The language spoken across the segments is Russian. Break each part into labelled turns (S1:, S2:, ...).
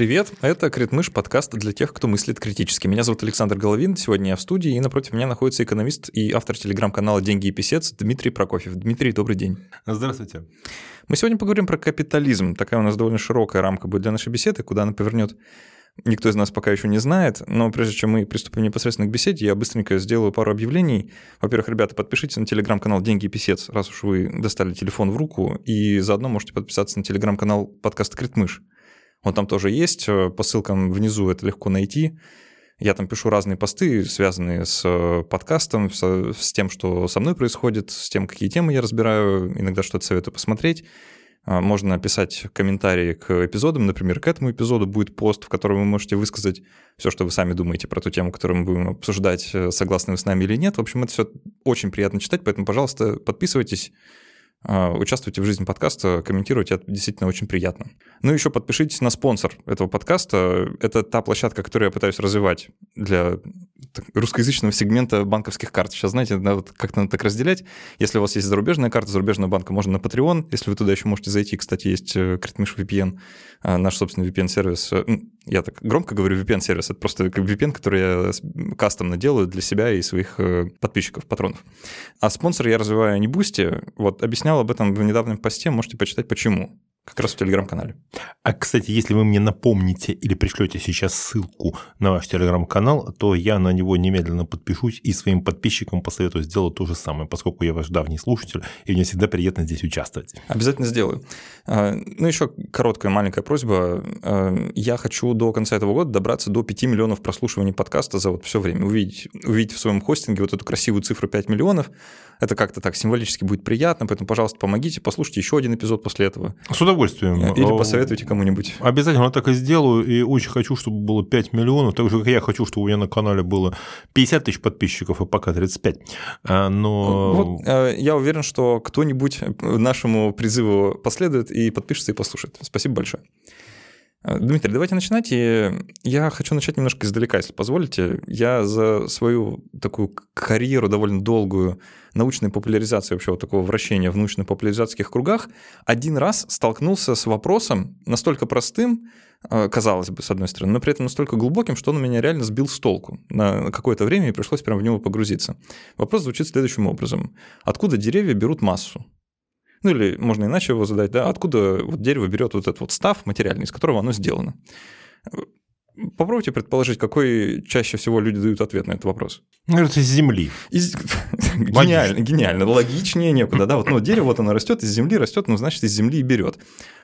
S1: Привет, это Критмыш, подкаст для тех, кто мыслит критически. Меня зовут Александр Головин, сегодня я в студии, и напротив меня находится экономист и автор телеграм-канала «Деньги и писец» Дмитрий Прокофьев. Дмитрий, добрый день.
S2: Здравствуйте.
S1: Мы сегодня поговорим про капитализм. Такая у нас довольно широкая рамка будет для нашей беседы, куда она повернет никто из нас пока еще не знает, но прежде чем мы приступим непосредственно к беседе, я быстренько сделаю пару объявлений. Во-первых, ребята, подпишитесь на телеграм-канал «Деньги и писец», раз уж вы достали телефон в руку, и заодно можете подписаться на телеграм-канал подкаста «Критмыш». Он там тоже есть, по ссылкам внизу это легко найти. Я там пишу разные посты, связанные с подкастом, с, с тем, что со мной происходит, с тем, какие темы я разбираю, иногда что-то советую посмотреть. А, можно писать комментарии к эпизодам. Например, к этому эпизоду будет пост, в котором вы можете высказать все, что вы сами думаете про ту тему, которую мы будем обсуждать, э, согласны вы с нами или нет. В общем, это все очень приятно читать, поэтому, пожалуйста, подписывайтесь, участвуйте в жизни подкаста, комментируйте, это действительно очень приятно. Ну и еще подпишитесь на спонсор этого подкаста. Это та площадка, которую я пытаюсь развивать для русскоязычного сегмента банковских карт. Сейчас, знаете, надо вот как-то надо так разделять. Если у вас есть зарубежная карта зарубежного банка, можно на Patreon. Если вы туда еще можете зайти, кстати, есть Критмиш э, VPN, а, наш собственный VPN-сервис. Я так громко говорю VPN-сервис. Это просто VPN, который я кастомно делаю для себя и своих э, подписчиков, патронов. А Sponsr я развиваю не Boosty. Вот объяснял об этом в недавнем посте, можете почитать почему. Как раз в телеграм-канале.
S2: А, кстати, если вы мне напомните или пришлете сейчас ссылку на ваш телеграм-канал, то я на него немедленно подпишусь и своим подписчикам посоветую сделать то же самое, поскольку я ваш давний слушатель, и мне всегда приятно здесь участвовать.
S1: Обязательно сделаю. А, ну, еще короткая маленькая просьба. А, я хочу до конца этого года добраться до 5 миллионов прослушиваний подкаста за вот все время. Увидеть, увидеть в своем хостинге вот эту красивую цифру 5 миллионов. Это как-то так символически будет приятно, поэтому, пожалуйста, помогите, послушайте еще один эпизод после этого.
S2: С удовольствием.
S1: Или посоветуйте кому-нибудь.
S2: Обязательно так и сделаю, и очень хочу, чтобы было 5 миллионов, так же, как я хочу, чтобы у меня на канале было 50 тысяч подписчиков, и пока 35. А, но...
S1: Вот, э, я уверен, что кто-нибудь нашему призыву последует и подпишется и послушает. Спасибо большое. Э, Дмитрий, давайте начинать. И я хочу начать немножко издалека, если позволите. Я за свою такую карьеру довольно долгую научной популяризации, вообще вот такого вращения в научно-популяризационных кругах, один раз столкнулся с вопросом настолько простым, э, казалось бы, с одной стороны, но при этом настолько глубоким, что он меня реально сбил с толку на какое-то время и пришлось прямо в него погрузиться. Вопрос звучит следующим образом. Откуда деревья берут массу? Ну или можно иначе его задать, да, откуда вот дерево берет вот этот вот став материальный, из которого оно сделано. Попробуйте предположить, какой чаще всего люди дают ответ на этот вопрос.
S2: Ну, это из земли.
S1: Из... гениально, гениально. Логичнее некуда. Да? Вот, ну, дерево вот оно растет, из земли растет, ну, значит, из земли и берет.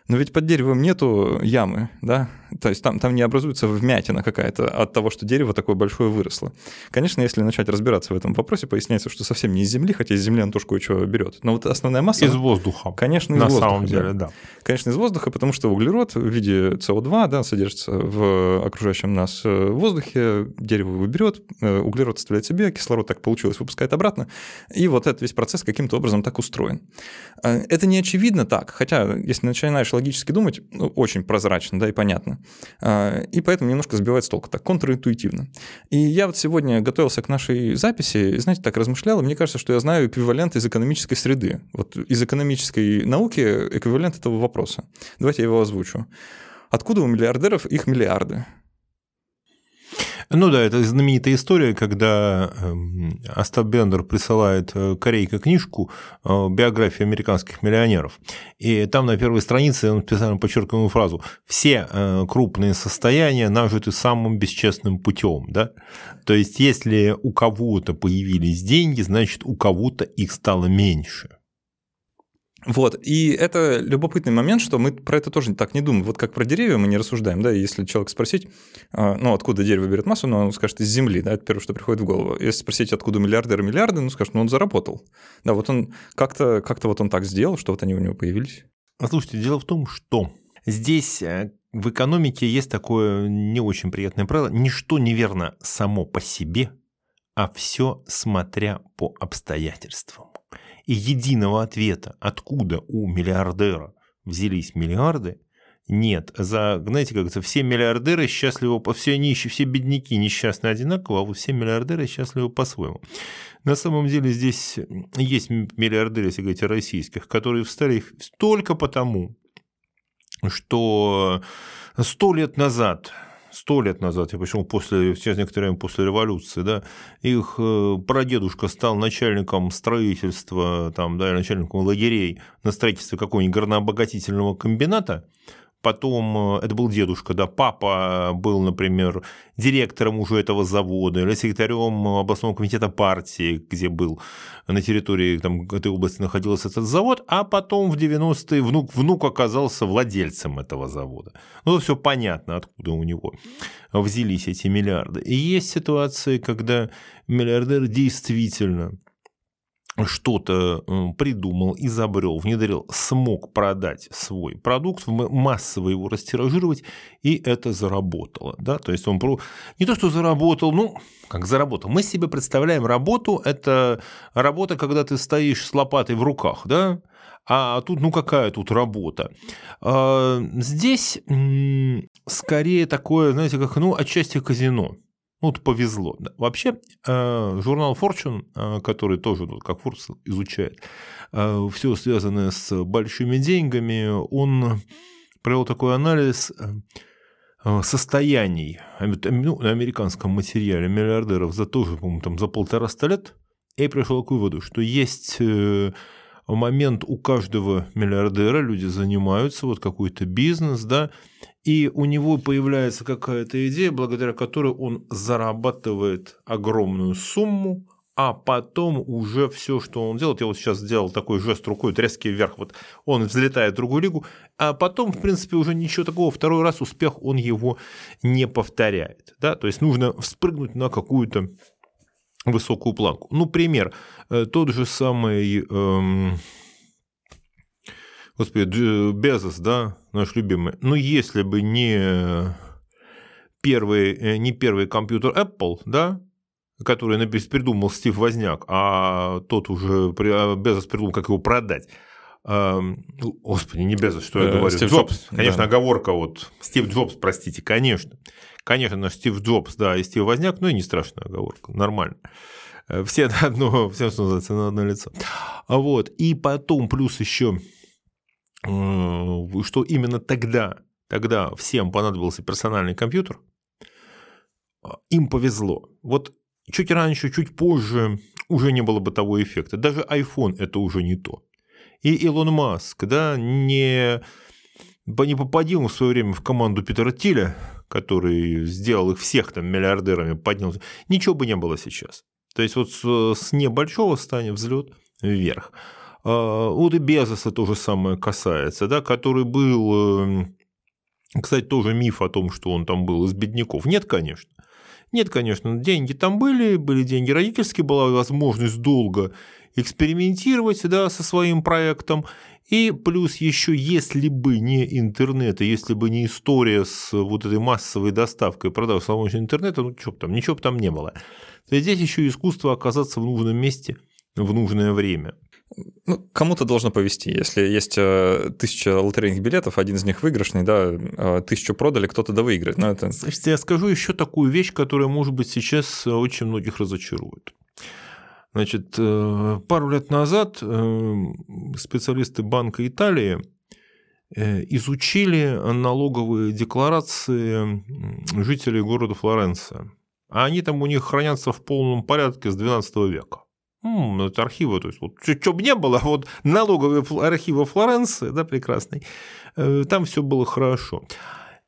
S1: Но ведь под деревом нету ямы, да? То есть там, там не образуется вмятина какая-то от того, что дерево такое большое выросло. Конечно, если начать разбираться в этом вопросе, поясняется, что совсем не из земли, хотя из земли он тоже кое-что берет. Но вот основная масса...
S2: Из воздуха.
S1: Конечно, из
S2: На
S1: воздуха.
S2: На самом деле, да. да.
S1: Конечно, из воздуха, потому что углерод в виде СО2 да, содержится в окружающем нас э, воздухе, дерево его берет, э, углерод оставляет себе, кислород так получилось, выпускает обратно, и вот этот весь процесс каким-то образом так устроен. Э, это не очевидно так, хотя, если начинаешь логически думать, ну, очень прозрачно, да, и понятно. И поэтому немножко сбивает с толку, так контринтуитивно. И я вот сегодня готовился к нашей записи, знаете, так размышлял, и мне кажется, что я знаю эквивалент из экономической среды. Вот из экономической науки эквивалент этого вопроса. Давайте я его озвучу. Откуда у миллиардеров их миллиарды?
S2: Ну да, это знаменитая история, когда эм, Остап Бендер присылает э, Корейка книжку э, «Биография американских миллионеров». И там на первой странице он специально подчеркивает фразу «Все э, крупные состояния нажиты самым бесчестным путем». Да? То есть, если у кого-то появились деньги, значит, у кого-то их стало меньше.
S1: Вот, и это любопытный момент, что мы про это тоже так не думаем. Вот как про деревья мы не рассуждаем, да, если человек спросить, а, ну, откуда дерево берет массу, ну, он скажет из земли, да, это первое, что приходит в голову. Если спросить, откуда миллиардеры миллиарды, ну, скажет, ну, он заработал. Да, вот он как-то как вот он так сделал, что вот они у него появились.
S2: Слушайте, дело в том, что здесь э, в экономике есть такое не очень приятное правило. Ничто неверно само по себе, а все смотря по обстоятельствам. И единого ответа, откуда у миллиардера взялись миллиарды, нет. За, знаете, как это, все миллиардеры счастливы, все нищие, все бедняки несчастны одинаково, а вот все миллиардеры счастливы по-своему. На самом деле здесь есть миллиардеры, если говорить о российских, которые встали только потому, что Сто лет назад сто лет назад, я почему после, сейчас некоторое время после революции, да, их э, прадедушка стал начальником строительства, там, да, начальником лагерей на строительстве какого-нибудь горнообогатительного комбината, потом, э, это был дедушка, да, папа был, например, директором уже этого завода или секретарем областного комитета партии, где был на территории там, этой области находился этот завод, а потом в 90-е внук, внук оказался владельцем этого завода. Ну, все понятно, откуда у него взялись эти миллиарды. И есть ситуации, когда миллиардер действительно что-то придумал, изобрел, внедрил, смог продать свой продукт, массово его растиражировать, и это заработало. Да? То есть он про... не то, что заработал, ну, как заработал. Мы себе представляем работу, это работа, когда ты стоишь с лопатой в руках, да, а тут, ну какая тут работа? А, здесь скорее такое, знаете, как, ну, отчасти казино. Вот повезло. Вообще, э, журнал Fortune, э, который тоже, как Forbes, изучает э, все связанное с большими деньгами, он провел такой анализ состояний ну, на американском материале миллиардеров за тоже, по-моему, там, за полтораста лет, и пришел к выводу, что есть момент у каждого миллиардера, люди занимаются, вот какой-то бизнес, да, и у него появляется какая-то идея, благодаря которой он зарабатывает огромную сумму, а потом уже все, что он делает, я вот сейчас сделал такой жест рукой, тряски вверх, вот он взлетает в другую лигу, а потом, в принципе, уже ничего такого, второй раз успех он его не повторяет. Да? То есть нужно спрыгнуть на какую-то высокую планку. Ну, пример, э, тот же самый... Эм Господи, Безос, да, наш любимый. Ну, если бы не первый, э, не первый компьютер Apple, да, который придумал Стив Возняк, а тот уже а Безос придумал, как его продать. Господи, не Безос, что я э, говорю? Стив Джобс. Джобс. Конечно, да. оговорка вот. Стив Джобс, простите, конечно. Конечно, наш Стив Джобс, да, и Стив Возняк, ну и не страшная оговорка, нормально. Э, все на одно, все, что называется, на одно лицо. Вот. И потом плюс еще Э, что именно тогда, тогда всем понадобился персональный компьютер, а, им повезло. Вот чуть раньше, чуть позже уже не было бы того эффекта. Даже iPhone это уже не то. И Илон Маск, да, не, не попадил в свое время в команду Питера Тиля, который сделал их всех там миллиардерами, поднялся, ничего бы не было сейчас. То есть вот с небольшого станет взлет вверх. А, вот и Безоса то же самое касается, да, который был, эм, кстати, тоже миф о том, что он там был из бедняков. Нет, конечно. Нет, конечно, деньги там были, были деньги родительские, была возможность долго экспериментировать да, со своим проектом. И плюс еще, если бы не интернет, и если бы не история с вот этой массовой доставкой продаж с помощью интернета, ну что там, ничего бы там не было. То есть здесь еще искусство оказаться в нужном месте в нужное время.
S1: Ну, кому-то должно повести. Если есть э, тысяча лотерейных билетов, один из них выигрышный, да, э, тысячу продали, кто-то да выиграет. Но это...
S2: Слушайте, я скажу еще такую вещь, которая, может быть, сейчас очень многих разочарует. Значит, э, пару лет назад специалисты Банка Италии изучили налоговые декларации жителей города Флоренция. А они там у них хранятся в полном порядке с 12 века. М, это архивы, то есть вот что бы не было, вот налоговые архивы Флоренции, да, прекрасный, э, там все было хорошо.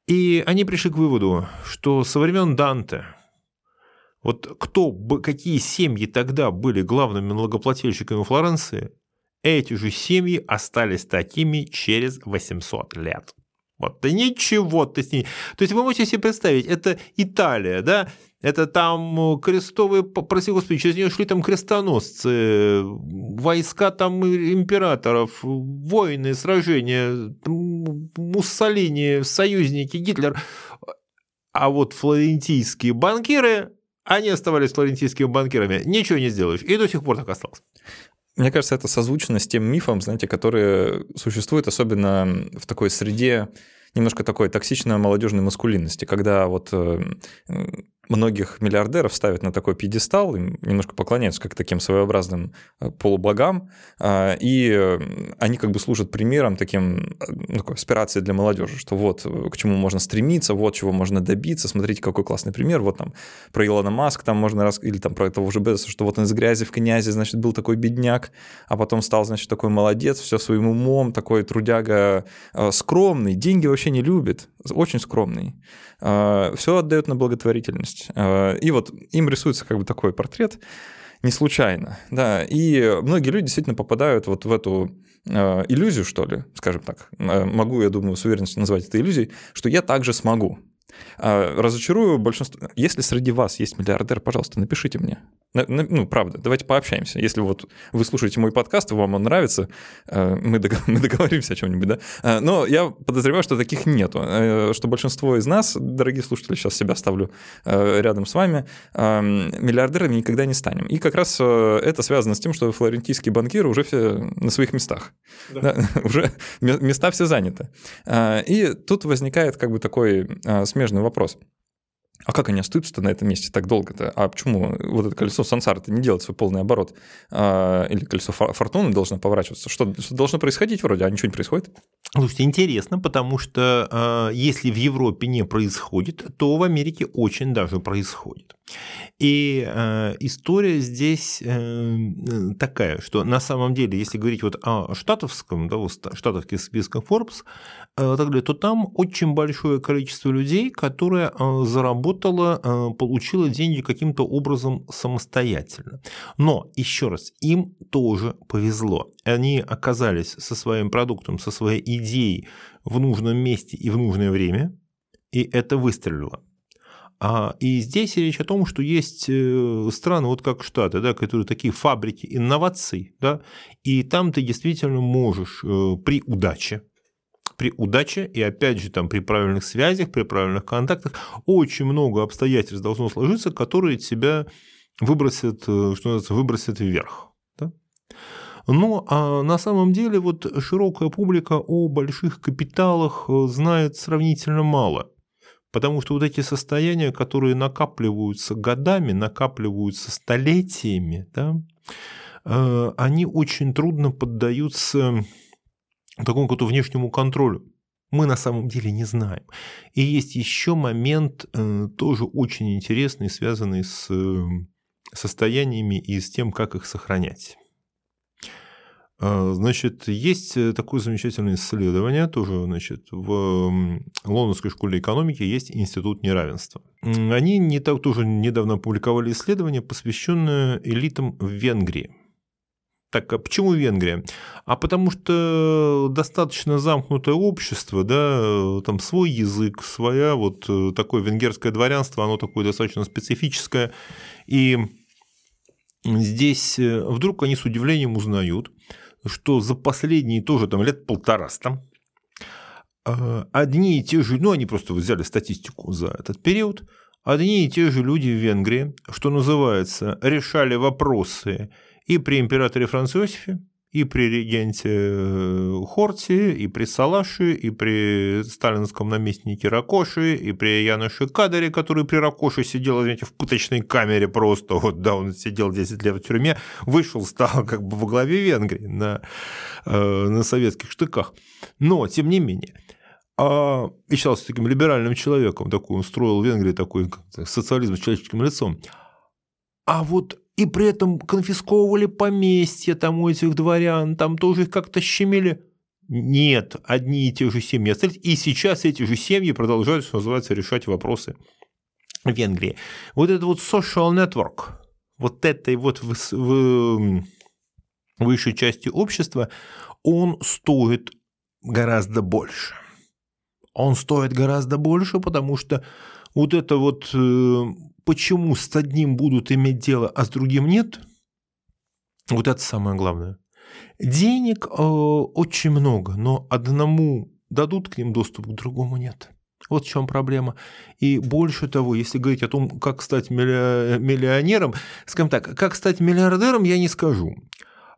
S2: И они пришли к выводу, что со времен Данте, вот кто, какие семьи тогда были главными налогоплательщиками Флоренции, эти же семьи остались такими через 800 лет. Вот, да ничего ты с ней. То есть вы можете себе представить, это Италия, да, это там э, крестовые, прости господи, через нее шли там крестоносцы, войска там императоров, войны, сражения, Муссолини, союзники, Гитлер. А вот флорентийские банкиры, они оставались флорентийскими банкирами, ничего не сделаешь, и до сих пор так осталось.
S1: Мне кажется, это созвучно с тем мифом, знаете, который существует особенно в такой среде немножко такой токсичной молодежной маскулинности, когда вот э, многих миллиардеров ставят на такой пьедестал, им немножко поклоняются как таким своеобразным э, полубогам, а, и э, они как бы служат примером таким, ну, такой аспирацией для молодежи, что вот к чему можно стремиться, вот чего можно добиться, смотрите, какой классный пример, вот там про Илона Маск там можно раз, или там про этого же Безоса, что вот он из грязи в князи, значит, был такой бедняк, а потом стал, значит, такой молодец, все своим умом, такой трудяга скромный, деньги вообще не любит, очень скромный. Все отдает на благотворительность. А, и вот им рисуется как бы такой портрет не случайно, да, и многие люди действительно попадают вот в эту а, иллюзию, что ли, скажем так, могу, я думаю, с уверенностью назвать это иллюзией, что я также смогу. Разочарую большинство. Если среди вас есть миллиардер, пожалуйста, напишите мне. Ну, правда, давайте пообщаемся. Если вот вы слушаете мой подкаст, вам он нравится, э, мы, договоримся о чем-нибудь, да? Э, но я подозреваю, что таких нету. Э, что большинство из нас, дорогие слушатели, сейчас себя ставлю рядом с вами, миллиардерами никогда не станем. И как раз это связано с тем, что флорентийские банкиры уже все на своих местах. Да. Да, уже места все заняты. И тут возникает как бы такой смежный вопрос – а как они остаются-то на этом месте так долго-то? А почему вот это колесо сансары-то не делает свой полный оборот? А, или колесо фортуны должно поворачиваться? Что, что должно происходить вроде, а ничего не происходит?
S2: Слушайте, интересно, потому что э, если в Европе не происходит, то в Америке очень даже происходит. И э, история здесь э, такая, что на самом деле, если говорить вот о штатовском, да, вот штатовских списках Forbes, так далее, то там очень большое количество людей, которые э, заработало, э, получило деньги каким-то образом самостоятельно. Но, еще раз, им тоже повезло. Они оказались со своим продуктом, со своей идеей в нужном месте и в нужное время, и это выстрелило. А, и здесь речь о том, что есть э, страны, вот как Штаты, да, которые такие фабрики инноваций, да, и там ты действительно можешь э, при удаче, при удаче и опять же там при правильных связях, при правильных контактах очень много обстоятельств должно сложиться, которые тебя выбросят, э, что называется, выбросят вверх. Да? Но а на самом деле вот широкая публика о больших капиталах знает сравнительно мало – Потому что вот эти состояния, которые накапливаются годами, накапливаются столетиями, да, э, они очень трудно поддаются такому какому-то внешнему контролю. Мы на самом деле не знаем. И есть еще момент э, тоже очень интересный, связанный с э, состояниями и с тем, как их сохранять. А, значит, есть э, такое замечательное исследование, тоже значит, в Лондонской школе экономики есть институт неравенства. Они не так, тоже недавно опубликовали исследование, посвященное элитам в Венгрии. Так, а почему Венгрия? А потому что достаточно замкнутое общество, да, там свой язык, своя вот э, такое венгерское дворянство, оно такое достаточно специфическое. И здесь э, вдруг они с удивлением узнают, что за последние тоже там лет полтора там а, одни и те же, ну они просто взяли статистику за этот период, одни и те же люди в Венгрии, что называется, решали вопросы и при императоре Франце Иосифе, и при регенте э, Хорти, и при Салаше, и при сталинском наместнике Ракоши, и при Яноше Кадере, который при Ракоше сидел, извините, в пыточной камере просто, вот, да, он сидел 10 лет в тюрьме, вышел, стал как бы во главе Венгрии на, э, на советских штыках. Но, тем не менее, а, и считался таким либеральным человеком, такой, он строил в Венгрии такой социализм с человеческим лицом. А вот и при этом конфисковывали поместья там у этих дворян, там тоже их как-то щемили. Нет, одни и те же семьи остались, и сейчас эти же семьи продолжают, что называется, решать вопросы в Венгрии. Вот этот вот social network, вот этой вот в, в высшей части общества, он стоит гораздо больше. Он стоит гораздо больше, потому что вот это вот э, почему с одним будут иметь дело, а с другим нет, вот это самое главное. Денег э, очень много, но одному дадут к ним доступ, к другому нет. Вот в чем проблема. И больше того, если говорить о том, как стать миллионером, скажем так, как стать миллиардером, я не скажу.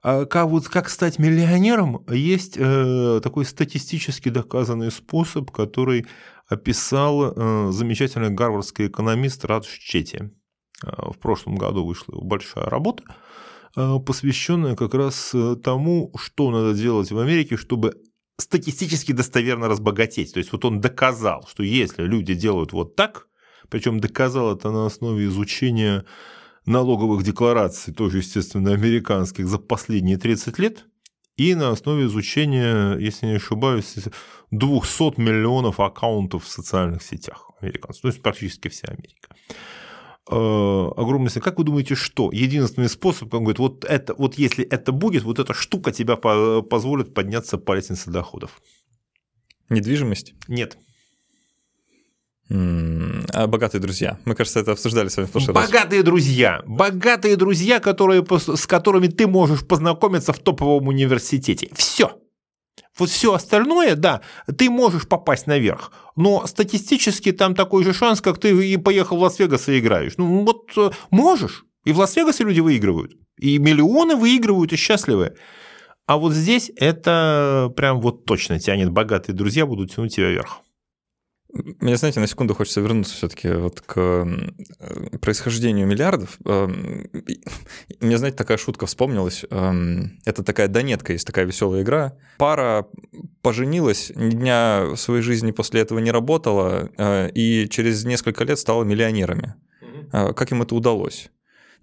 S2: А как, вот, как стать миллионером, есть э, такой статистически доказанный способ, который описал э, замечательный гарвардский экономист Радж Чети. Э, в прошлом году вышла большая работа, э, посвященная как раз тому, что надо делать в Америке, чтобы статистически достоверно разбогатеть. То есть вот он доказал, что если люди делают вот так, причем доказал это на основе изучения налоговых деклараций, тоже, естественно, американских, за последние 30 лет, и на основе изучения, если не ошибаюсь, 200 миллионов аккаунтов в социальных сетях американцев, то есть практически вся Америка. Э, огромный Как вы думаете, что? Единственный способ, как говорит, вот это, вот если это будет, вот эта штука тебя позволит подняться по лестнице доходов.
S1: Недвижимость?
S2: Нет.
S1: А богатые друзья. Мы, кажется, это обсуждали с вами в прошлый
S2: богатые раз. Друзья. Богатые друзья, которые, с которыми ты можешь познакомиться в топовом университете. Все. Вот все остальное, да, ты можешь попасть наверх, но статистически там такой же шанс, как ты и поехал в Лас-Вегас и играешь. Ну вот э, можешь. И в Лас-Вегасе люди выигрывают. И миллионы выигрывают и счастливы. А вот здесь это прям вот точно тянет. Богатые друзья будут тянуть тебя вверх.
S1: Мне, знаете, на секунду хочется вернуться все-таки вот к происхождению миллиардов. Эм, мне, знаете, такая шутка вспомнилась. Эм, это такая донетка, есть такая веселая игра. Пара поженилась, ни дня в своей жизни после этого не работала, э, и через несколько лет стала миллионерами. Э, как им это удалось?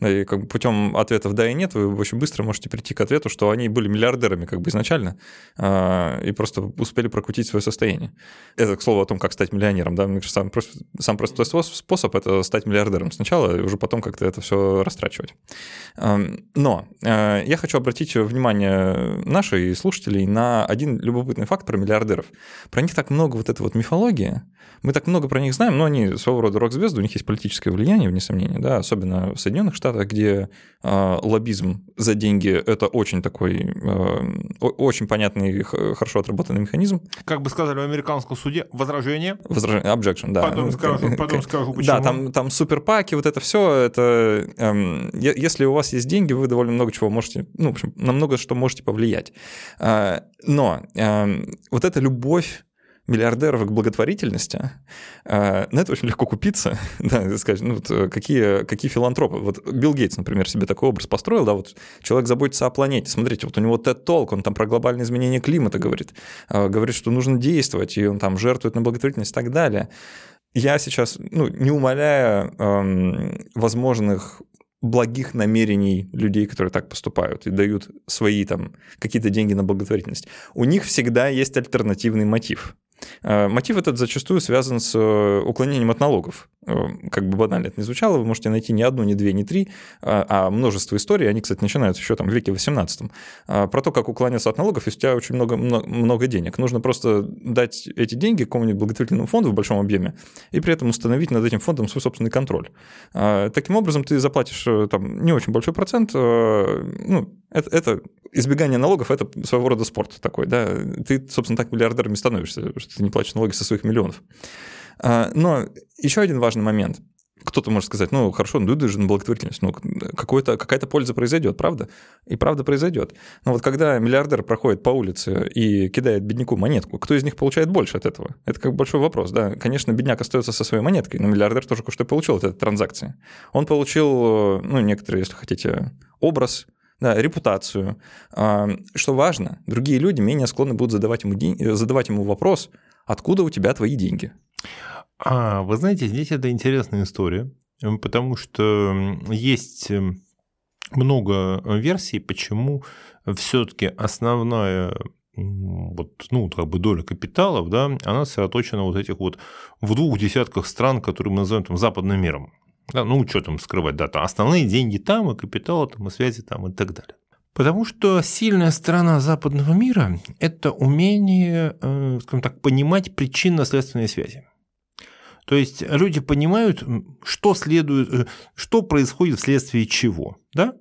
S1: И как бы путем ответов да и нет вы очень быстро можете прийти к ответу, что они были миллиардерами как бы изначально а, и просто успели прокрутить свое состояние. Это, к слову, о том, как стать миллионером. Да? Мне кажется, сам, сам простой способ – это стать миллиардером сначала, и уже потом как-то это все растрачивать. Но а, я хочу обратить внимание наших слушателей на один любопытный факт про миллиардеров. Про них так много вот этой вот мифологии, мы так много про них знаем, но они своего рода рок-звезды, у них есть политическое влияние, вне сомнения, да, особенно в Соединенных Штатах, где э, лоббизм за деньги – это очень такой, э, очень понятный, хорошо отработанный механизм.
S2: Как бы сказали в американском суде, возражение.
S1: Возражение, objection, да.
S2: Потом скажу, потом скажу почему.
S1: Да, там, там суперпаки, вот это все, это, э, если у вас есть деньги, вы довольно много чего можете, ну, в общем, на много что можете повлиять. Э, но э, вот эта любовь миллиардеров к благотворительности, на это очень легко купиться, да, сказать, ну, вот э, какие, какие филантропы. Вот Билл Гейтс, например, себе такой образ построил, да, вот человек заботится о планете, смотрите, вот у него TED Talk, он там про глобальное изменение климата говорит, э, говорит, что нужно действовать, и он там жертвует на благотворительность и так далее. Я сейчас, ну, не умоляя эм, возможных благих намерений людей, которые так поступают и дают свои там какие-то деньги на благотворительность. У них всегда есть альтернативный мотив. Э, мотив этот зачастую связан с э, уклонением от налогов. Э, как бы банально это не звучало, вы можете найти не одну, не две, не три, а множество историй, они, кстати, начинаются еще там в веке 18 про то, как уклоняться от налогов, если у тебя очень много, много денег. Нужно просто дать эти деньги какому-нибудь благотворительному фонду в большом объеме и при этом установить над этим фондом свой собственный контроль. Таким образом, ты заплатишь там не очень большой процент, ну, это, это избегание налогов – это своего рода спорт такой, да. Ты, собственно, так миллиардерами становишься, что ты не платишь налоги со своих миллионов. А, но еще один важный момент. Кто-то может сказать, ну, хорошо, ну, же на благотворительность, ну, какая-то польза произойдет, правда? И правда произойдет. Но вот когда миллиардер проходит по улице и кидает бедняку монетку, кто из них получает больше от этого? Это как большой вопрос, да. Конечно, бедняк остается со своей монеткой, но миллиардер тоже кое-что получил от этой транзакции. Он получил, ну, некоторые, если хотите, образ, да, репутацию. А, что важно, другие люди менее склонны будут задавать ему, день, задавать ему вопрос, откуда у тебя твои деньги.
S2: А, вы знаете, здесь это интересная история, потому что есть много версий, почему все-таки основная вот, ну, как бы доля капиталов, да, она сосредоточена вот этих вот в двух десятках стран, которые мы называем там западным миром. Да, ну, что там скрывать, да, там основные деньги там, и капитал там, и связи там, и так далее. Потому что сильная сторона западного мира – это умение, э, скажем так, понимать причинно-следственные связи. То есть люди понимают, что следует, э, что происходит вследствие чего, да?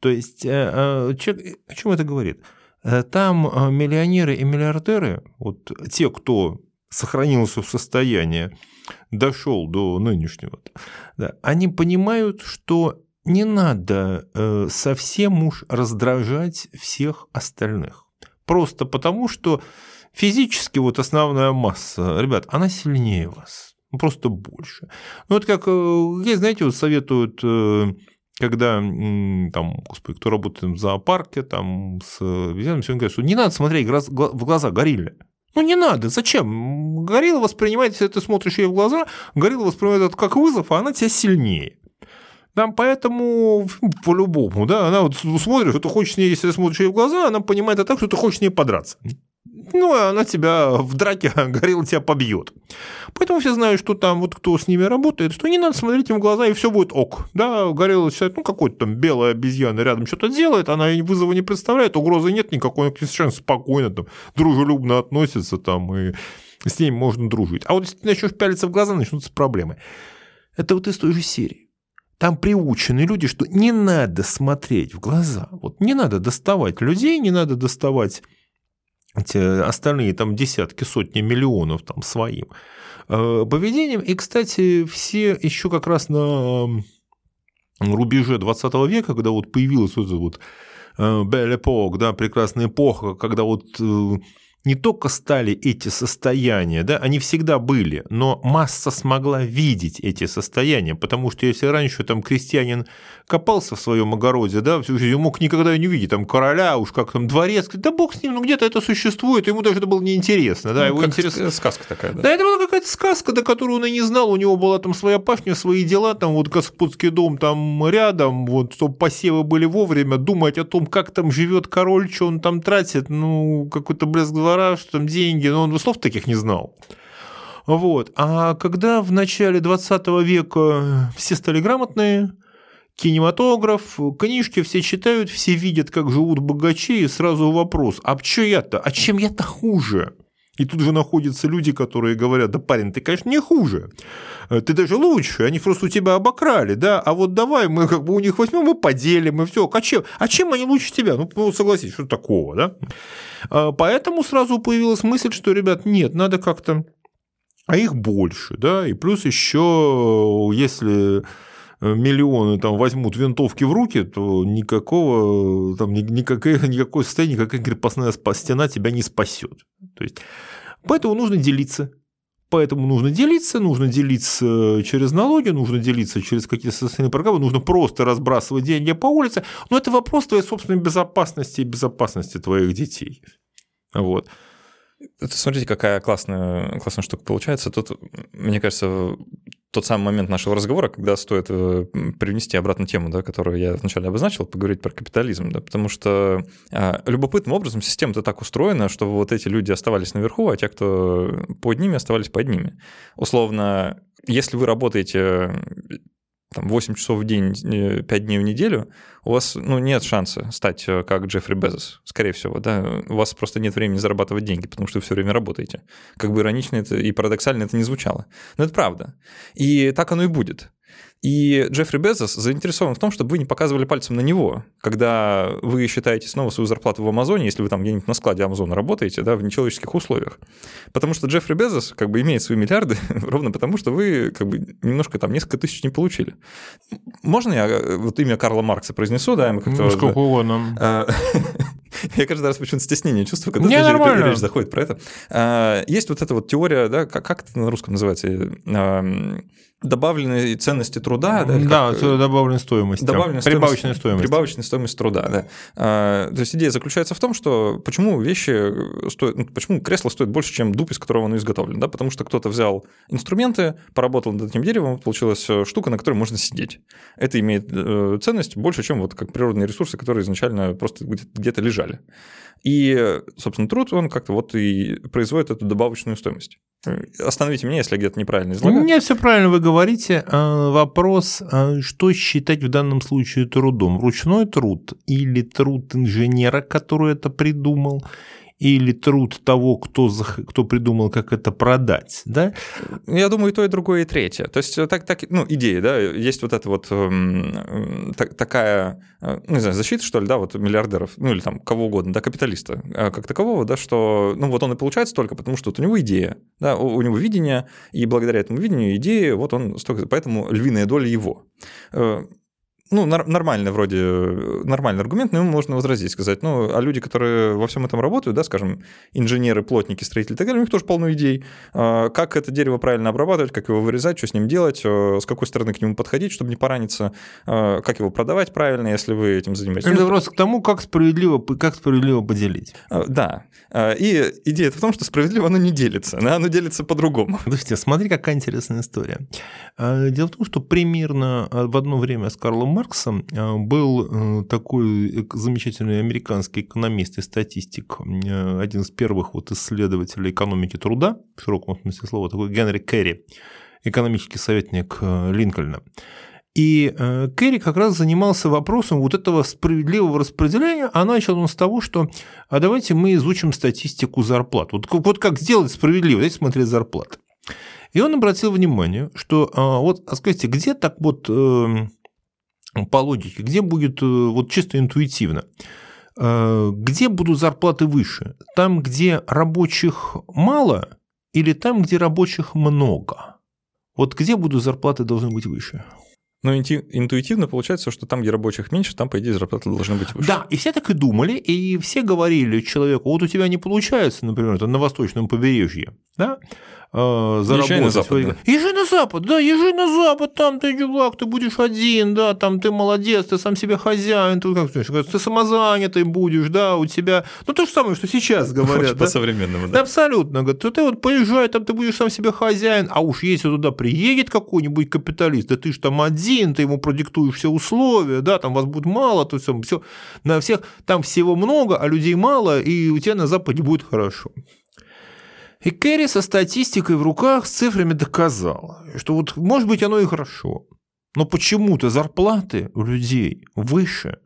S2: То есть э, человек, о чем это говорит? Там миллионеры и миллиардеры, вот те, кто сохранился в состоянии, дошел до нынешнего, да, они понимают, что не надо э, совсем уж раздражать всех остальных. Просто потому, что физически вот основная масса, ребят, она сильнее вас. Ну, просто больше. Ну, вот как, есть, знаете, вот советуют когда там, господи, кто работает в зоопарке, там с обезьянами, все говорят, что не надо смотреть в глаза горилле. Ну не надо, зачем? Горилла воспринимает, если ты смотришь ей в глаза, горилла воспринимает это как вызов, а она тебя сильнее. Там поэтому по-любому, да, она вот смотрит, что ты хочешь с ней, если смотришь ей в глаза, она понимает это так, что ты хочешь с ней подраться ну, она тебя в драке, горилла тебя побьет. Поэтому все знают, что там вот кто с ними работает, что не надо смотреть им в глаза, и все будет ок. Да, горилла считает, ну, какой-то там белая обезьяна рядом что-то делает, она вызова не представляет, угрозы нет никакой, она совершенно спокойно, там, дружелюбно относится там, и с ней можно дружить. А вот если ты начнешь пялиться в глаза, начнутся проблемы. Это вот из той же серии. Там приучены люди, что не надо смотреть в глаза. Вот не надо доставать людей, не надо доставать эти остальные там десятки, сотни миллионов там своим э, поведением. И, кстати, все еще как раз на рубеже 20 века, когда вот появилась вот эта вот Бель Эпок, да, прекрасная эпоха, когда вот э, не только стали эти состояния, да, они всегда были, но масса смогла видеть эти состояния, потому что если раньше там крестьянин копался в своем огороде, да, он мог никогда не видеть, там короля, уж как там дворец, да бог с ним, ну где-то это существует, ему даже это было неинтересно, да, ну, его интерес...
S1: сказка такая, да.
S2: Да, это была какая-то сказка, до которую он и не знал, у него была там своя пашня, свои дела, там вот господский дом там рядом, вот, чтобы посевы были вовремя, думать о том, как там живет король, что он там тратит, ну, какой-то блеск воруешь там деньги, но он слов таких не знал. Вот. А когда в начале 20 века все стали грамотные, кинематограф, книжки все читают, все видят, как живут богачи, и сразу вопрос, а что я-то, а чем я-то хуже? И тут же находятся люди, которые говорят, да парень, ты, конечно, не хуже, ты даже лучше, они просто у тебя обокрали, да, а вот давай мы как бы у них возьмем и поделим, и все. А чем, а чем они лучше тебя? Ну, ну согласись, что такого, да? А, поэтому сразу появилась мысль, что, ребят, нет, надо как-то а их больше, да, и плюс еще, если миллионы там возьмут винтовки в руки, то никакого там никакое, никакое состояние, никакая крепостная стена тебя не спасет. То есть, поэтому нужно делиться. Поэтому нужно делиться, нужно делиться через налоги, нужно делиться через какие-то социальные программы, нужно просто разбрасывать деньги по улице. Но это вопрос твоей собственной безопасности и безопасности твоих детей. Вот.
S1: Это смотрите, какая классная, классная штука получается. Тут, мне кажется, тот самый момент нашего разговора, когда стоит э, привнести обратно тему, да, которую я вначале обозначил, поговорить про капитализм, да, потому что а, любопытным образом система-то так устроена, что вот эти люди оставались наверху, а те, кто под ними, оставались под ними. Условно, если вы работаете там, 8 часов в день, 5 э, дней в неделю, у вас ну, нет шанса стать э, как Джеффри Безос, скорее всего. Да? У вас просто нет времени зарабатывать деньги, потому что вы все время работаете. Как бы иронично это и парадоксально это не звучало. Но это правда. И так оно и будет. И Джеффри Безос заинтересован в том, чтобы вы не показывали пальцем на него, когда вы считаете снова свою зарплату в Амазоне, если вы там где-нибудь на складе Амазона работаете, да, в нечеловеческих условиях. Потому что Джеффри Безос как бы имеет свои миллиарды ровно потому, что вы как бы немножко там несколько тысяч не получили. Можно я э, вот имя Карла Маркса произнесу, да, мы
S2: как-то... Ну, сколько угодно.
S1: Я каждый раз почему-то стеснение чувствую, когда нормально. речь заходит про это. А, есть вот эта вот теория, да, как, как это на русском называется? добавленной ценности труда.
S2: Да, да как, добавленной стоимости. Добавленной
S1: прибавочной стоимости. Прибавочной стоимости труда, да. А, то есть идея заключается в том, что почему вещи стоят, ну, почему кресло стоит больше, чем дуб, из которого оно изготовлено, да, потому что кто-то взял инструменты, поработал над этим деревом, получилась э, штука, на которой можно сидеть. Это имеет э, ценность больше, чем вот как природные ресурсы, которые изначально просто где-то лежали. И, собственно, труд, он как-то вот и производит эту добавочную стоимость. Остановите меня, если я где-то неправильно излагаю.
S2: Нет, все правильно вы говорите. А, вопрос, а, что считать в данном случае трудом? Ручной труд или труд инженера, который это придумал, или труд того, кто, кто придумал, как это продать, да?
S1: Я думаю, и то, и другое, и третье. То есть, так, так, ну, идея, да, есть вот эта вот э, так, такая, э, ну, не знаю, защита, что ли, да, вот миллиардеров, ну, или там кого угодно, да, капиталиста, э, как такового, да, что, ну, вот он и получается только потому, что вот у него идея, да, у, у него видение, и благодаря этому видению, идеи, вот он столько, поэтому львиная доля его. Ну, нормальный вроде, нормальный аргумент, но ему можно возразить, сказать, ну, а люди, которые во всем этом работают, да, скажем, инженеры, плотники, строители и так далее, у них тоже полно идей, а, как это дерево правильно обрабатывать, как его вырезать, что с ним делать, э, с какой стороны к нему подходить, чтобы не пораниться, а, как его продавать правильно, если вы этим занимаетесь.
S2: Это вопрос к тому, как справедливо, как справедливо поделить.
S1: А, да. И идея в том, что справедливо оно не делится, оно делится по-другому.
S2: Подождите, смотри, какая интересная история. Дело в том, что примерно в одно время с Карлом Марксом э, был э, такой замечательный американский экономист и статистик, э, один из первых вот исследователей экономики труда, в широком смысле слова, такой Генри Керри, экономический советник Линкольна. И Керри как раз занимался вопросом вот этого справедливого распределения, а начал он с того, что а давайте мы изучим статистику зарплат. Вот, вот как сделать справедливо, давайте смотреть зарплаты. И он обратил внимание, что вот, а скажите, где так вот эм, по логике, где будет э, вот чисто интуитивно, э, где будут зарплаты выше? Там, где рабочих мало или там, где рабочих много? Вот где будут зарплаты должны быть выше?
S1: Но интуитивно получается, что там, где рабочих меньше, там, по идее, зарплаты должны быть выше.
S2: Да, и все так и думали, и все говорили человеку, вот у тебя не получается, например, это на восточном побережье, да,
S1: э, заработать. Езжай на запад. Да.
S2: Езжай на запад, да, езжай на запад, там ты чувак, ты будешь один, да, там ты молодец, ты сам себе хозяин, ты, как, ты самозанятый будешь, да, у тебя, ну то же самое, что сейчас говорят. Очень
S1: да? по-современному, да.
S2: да. Абсолютно, говорят, ты вот поезжай, там ты будешь сам себе хозяин, а уж если туда приедет какой-нибудь капиталист, да ты ж там один, ты ему продиктуешь все условия, да, там вас будет мало, то все, все на всех, там всего много, а людей мало, и у тебя на Западе будет хорошо. И Керри со статистикой в руках с цифрами доказал, что вот может быть оно и хорошо, но почему-то зарплаты у людей выше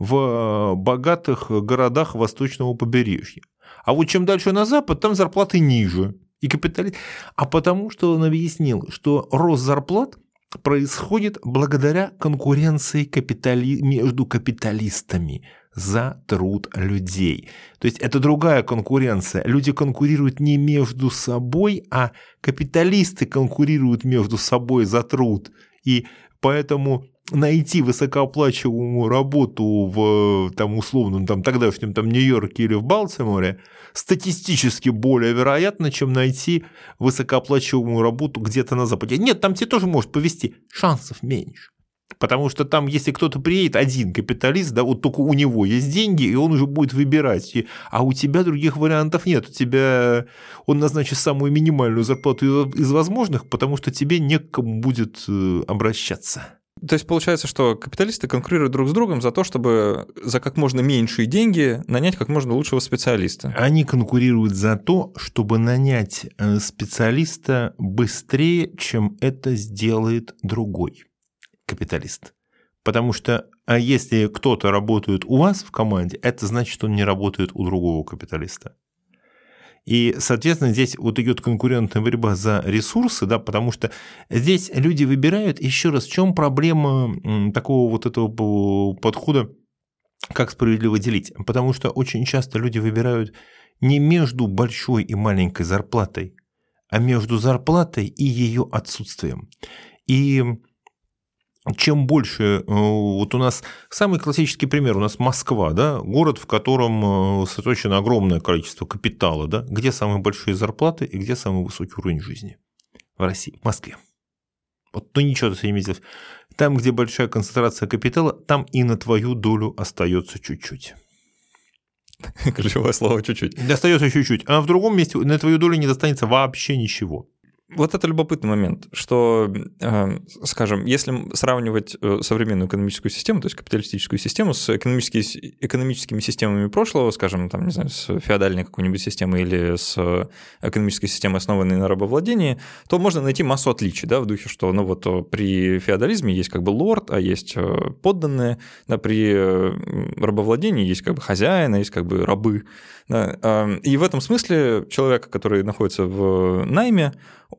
S2: в э, богатых городах восточного побережья. А вот чем дальше на запад, там зарплаты ниже. И капитали... А потому что он объяснил, что рост зарплат происходит благодаря конкуренции капитали... между капиталистами за труд людей. То есть это другая конкуренция. Люди конкурируют не между собой, а капиталисты конкурируют между собой за труд. И поэтому найти высокооплачиваемую работу в там условном там тогдашнем там Нью-Йорке или в Балтиморе статистически более вероятно, чем найти высокооплачиваемую работу где-то на Западе. Нет, там тебе тоже может повести, шансов меньше. Потому что там, если кто-то приедет, один капиталист, да, вот только у него есть деньги, и он уже будет выбирать. А у тебя других вариантов нет. У тебя он назначит самую минимальную зарплату из возможных, потому что тебе некому будет э, обращаться.
S1: То есть получается, что капиталисты конкурируют друг с другом за то, чтобы за как можно меньшие деньги нанять как можно лучшего специалиста.
S2: Они конкурируют за то, чтобы нанять э, специалиста быстрее, чем это сделает другой капиталист. Потому что а если кто-то работает у вас в команде, это значит, что он не работает у другого капиталиста. И, соответственно, здесь вот идет конкурентная борьба за ресурсы, да, потому что здесь люди выбирают, еще раз, в чем проблема такого вот этого подхода, как справедливо делить? Потому что очень часто люди выбирают не между большой и маленькой зарплатой, а между зарплатой и ее отсутствием. И чем больше, э, вот у нас самый классический пример, у нас Москва, да, город, в котором э, сосредоточено огромное количество капитала, да, где самые большие зарплаты и где самый высокий уровень жизни в России, в Москве. Вот, ну ничего с этим не сделать. Там, где большая концентрация капитала, там и на твою долю остается чуть-чуть.
S1: Ключевое слово чуть-чуть.
S2: Остается чуть-чуть. А в другом месте на твою долю не достанется вообще ничего.
S1: Вот это любопытный момент, что, э, скажем, если сравнивать э, современную экономическую систему, то есть капиталистическую систему с экономическими системами прошлого, скажем, там, не знаю, с феодальной какой-нибудь системой или с экономической системой, основанной на рабовладении, то можно найти массу отличий, да, в духе, что, ну вот при феодализме есть как бы лорд, а есть э, подданные, да, при рабовладении есть как бы хозяин, а есть как бы рабы, да, и в этом смысле человек, который находится в найме,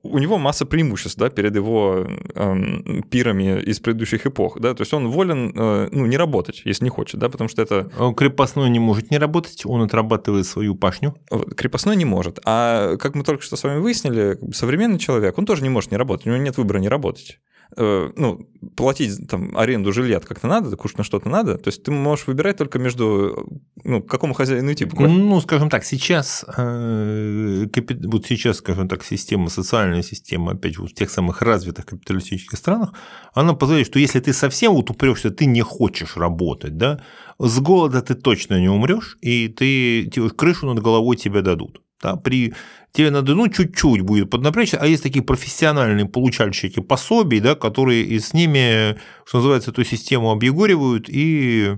S1: у него масса преимуществ да, перед его э, пирами из предыдущих эпох. Да? То есть он волен э, ну, не работать, если не хочет, да, потому что это...
S2: Крепостной не может не работать, он отрабатывает свою пашню.
S1: Крепостной не может. А как мы только что с вами выяснили, современный человек, он тоже не может не работать, у него нет выбора не работать. Э, ну, платить там аренду жилья как-то надо, кушать что-то надо. То есть ты можешь выбирать только между, ну, к какому хозяину идти буквально.
S2: Ну, скажем так, сейчас, э, вот сейчас, скажем так, система, социальная система, опять же, в тех самых развитых капиталистических странах, она позволяет, что если ты совсем вот упрешься, ты не хочешь работать, да, с голода ты точно не умрешь, и ты, крышу над головой тебе дадут. Да, при тебе надо, ну, чуть-чуть будет поднапрячься, а есть такие профессиональные получальщики пособий, да, которые и с ними, что называется, эту систему объегоривают и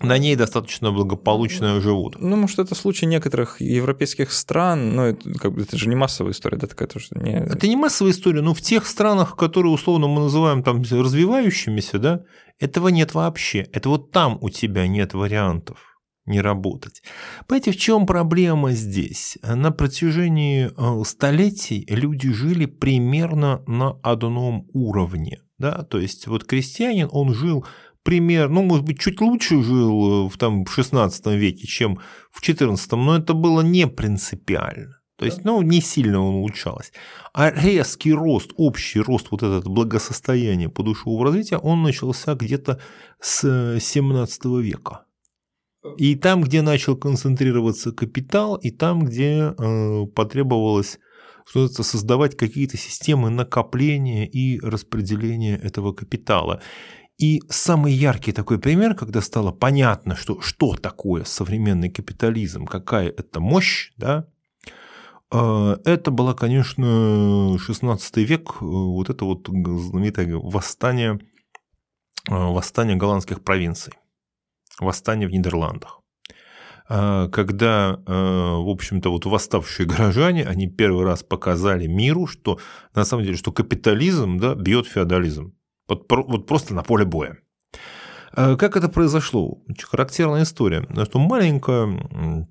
S2: на ней достаточно благополучно живут.
S1: Ну, может, это случай некоторых европейских стран, но это, как бы, это же не массовая история, да, такая тоже не...
S2: Это не массовая история, но в тех странах, которые условно мы называем там развивающимися, да, этого нет вообще. Это вот там у тебя нет вариантов не работать. Понимаете, в чем проблема здесь? На протяжении э, столетий люди жили примерно на одном уровне. Да? То есть вот крестьянин, он жил примерно, ну, может быть, чуть лучше жил э, в, там, в 16 веке, чем в 14, но это было не принципиально. То есть, ну, не сильно он улучшалось. А резкий рост, общий рост вот этот благосостояния подушевого развития, он начался где-то с 17 э, века. И там, где начал концентрироваться капитал, и там, где э, потребовалось что создавать какие-то системы накопления и распределения этого капитала. И самый яркий такой пример, когда стало понятно, что, что такое современный капитализм, какая это мощь, да, э, это было, конечно, 16 век, э, вот это вот знаменитое восстание, э, восстание голландских провинций восстание в Нидерландах а, когда, а, в общем-то, вот восставшие горожане, они первый раз показали миру, что на самом деле, что капитализм да, бьет феодализм. Вот, вот просто на поле боя. А, как это произошло? Характерная история. Что маленькая,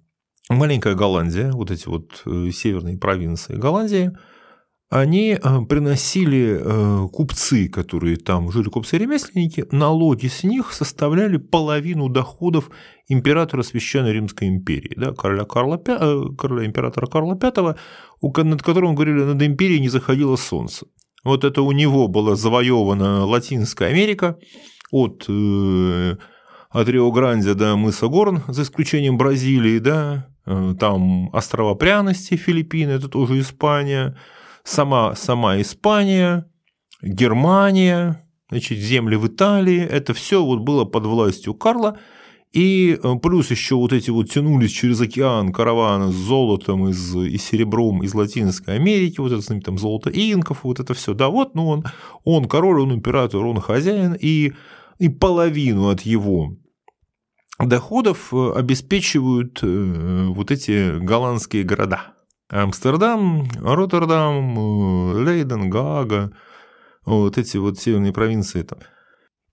S2: маленькая Голландия, вот эти вот э, северные провинции Голландии – они э, приносили э, купцы, которые там жили, купцы-ремесленники, налоги с них составляли половину доходов императора Священной Римской империи, да, короля, Карла, э, короля императора Карла V, над которым, говорили, над империей не заходило солнце. Вот это у него была завоевана Латинская Америка от, от Рио-Гранде до мыса Горн, за исключением Бразилии, да, там острова пряности, Филиппины, это тоже Испания – сама, сама Испания, Германия, значит, земли в Италии, это все вот было под властью Карла, и э, плюс еще вот эти вот тянулись через океан караваны с золотом из, и серебром из Латинской Америки, вот это там золото инков, вот это все. Да, вот, ну он, он король, он император, он хозяин, и, и половину от его доходов э, обеспечивают э, вот эти голландские города. Амстердам, Роттердам, э, Лейден, Гаага, вот эти вот северные провинции там.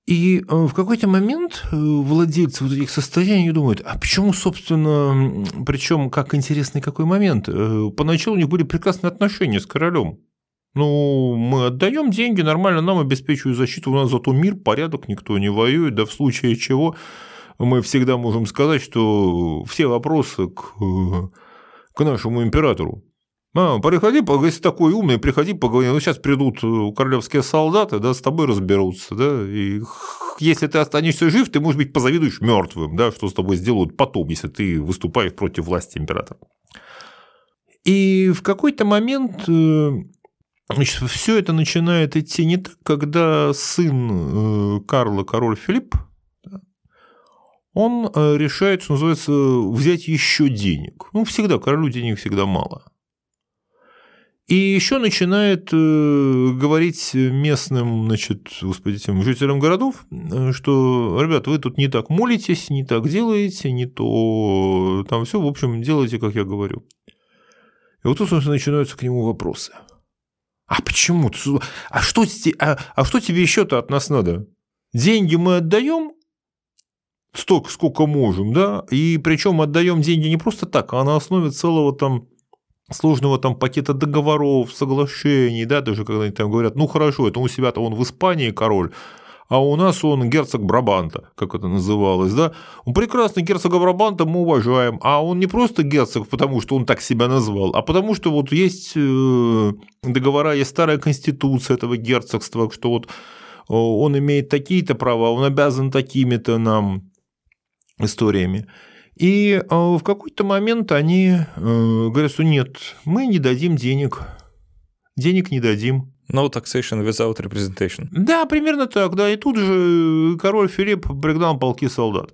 S2: И э, в какой-то момент э, владельцы вот этих состояний думают, а почему, собственно, причем как интересный какой момент, поначалу у них были прекрасные отношения с королем. Ну, мы отдаем деньги, нормально нам обеспечивают защиту, у нас зато мир, порядок, никто не воюет, да в случае чего мы всегда можем сказать, что все вопросы к к нашему императору. А, приходи, если такой умный, приходи, поговори. Ну, сейчас придут э, королевские солдаты, да, с тобой разберутся, да, и если ты останешься жив, ты, может быть, позавидуешь мертвым, да, что с тобой сделают потом, если ты выступаешь против власти императора. И в какой-то момент э, значит, все это начинает идти не так, когда сын э, Карла, король Филипп, он э, решает, что называется, взять еще денег. Ну, всегда, королю денег всегда мало. И еще начинает э, говорить местным, значит, господи, тем жителям городов, э, что, ребят, вы тут не так молитесь, не так делаете, не то там все, в общем, делайте, как я говорю. И вот тут, собственно, начинаются к нему вопросы. А почему? А что, а, а что тебе еще-то от нас надо? Деньги мы отдаем, столько, сколько можем, да, и причем отдаем деньги не просто так, а на основе целого там сложного там пакета договоров, соглашений, да, даже когда они там говорят, ну хорошо, это у себя-то он в Испании король, а у нас он герцог Брабанта, как это называлось, да. Он прекрасный герцога Брабанта мы уважаем, а он не просто герцог, потому что он так себя назвал, а потому что вот есть э, договора, есть старая конституция этого герцогства, что вот э, он имеет такие-то права, он обязан такими-то нам историями. И э, в какой-то момент они говорят, что нет, мы не дадим денег, денег не дадим.
S1: No taxation without representation.
S2: Да, примерно так, да. И тут же король Филипп пригнал полки солдат.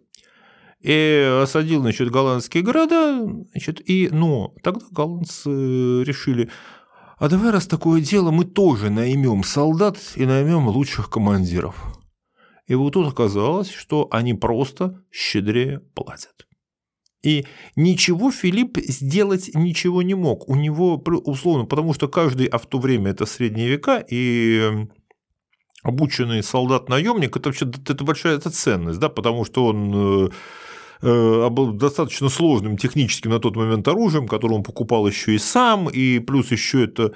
S2: И осадил, значит, голландские города, значит, и, но тогда голландцы решили, а давай, раз такое дело, мы тоже наймем солдат и наймем лучших командиров. И вот тут оказалось, что они просто щедрее платят. И ничего Филипп сделать ничего не мог. У него, условно, потому что каждый, а в то время это средние века, и обученный солдат-наемник, это вообще это большая это ценность, да, потому что он э, э, был достаточно сложным техническим на тот момент оружием, которое он покупал еще и сам, и плюс еще это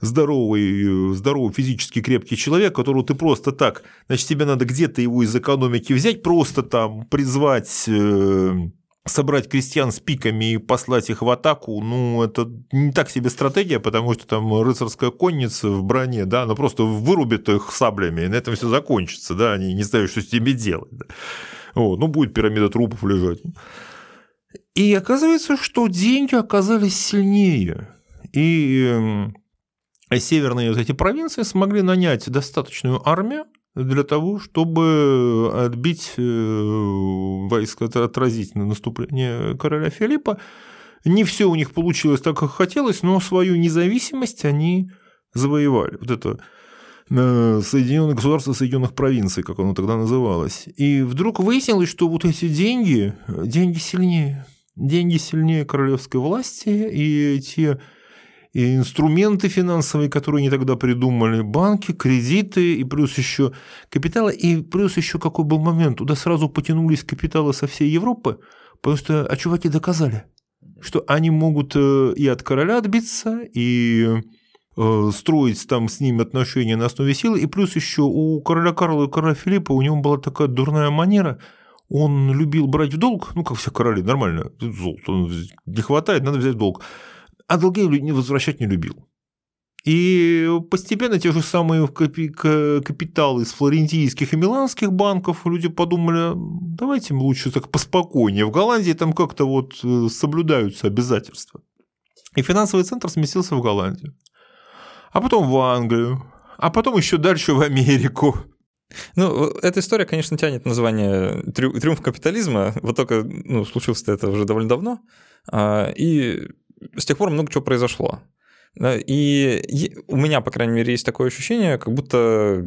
S2: здоровый, здоровый физически крепкий человек, которого ты просто так, значит, тебе надо где-то его из экономики взять, просто там призвать э, собрать крестьян с пиками и послать их в атаку, ну, это не так себе стратегия, потому что там рыцарская конница в броне, да, она просто вырубит их саблями, и на этом все закончится, да, они не знают, что с ними делать. Да. Вот, ну, будет пирамида трупов лежать. И оказывается, что деньги оказались сильнее. И эм, северные вот эти провинции смогли нанять достаточную армию, для того, чтобы отбить э, войска, отразить на наступление короля Филиппа. Не все у них получилось так, как хотелось, но свою независимость они завоевали. Вот это э, Соединенные государства Соединенных провинций, как оно тогда называлось. И вдруг выяснилось, что вот эти деньги, деньги сильнее. Деньги сильнее королевской власти, и те и инструменты финансовые, которые они тогда придумали, банки, кредиты, и плюс еще капиталы, и плюс еще какой был момент, туда сразу потянулись капиталы со всей Европы, потому что, а чуваки доказали, что они могут э, и от короля отбиться, и э, строить там с ними отношения на основе силы, и плюс еще у короля Карла и короля Филиппа у него была такая дурная манера, он любил брать в долг, ну, как все короли, нормально, золото не хватает, надо взять долг а долги возвращать не любил. И постепенно те же самые капиталы из флорентийских и миланских банков люди подумали, давайте лучше так поспокойнее. В Голландии там как-то вот э, соблюдаются обязательства. И финансовый центр сместился в Голландию. А потом в Англию. А потом еще дальше в Америку.
S1: Ну, эта история, конечно, тянет название «Триумф капитализма». Вот только ну, случилось это уже довольно давно. А, и с тех пор много чего произошло. И у меня, по крайней мере, есть такое ощущение, как будто,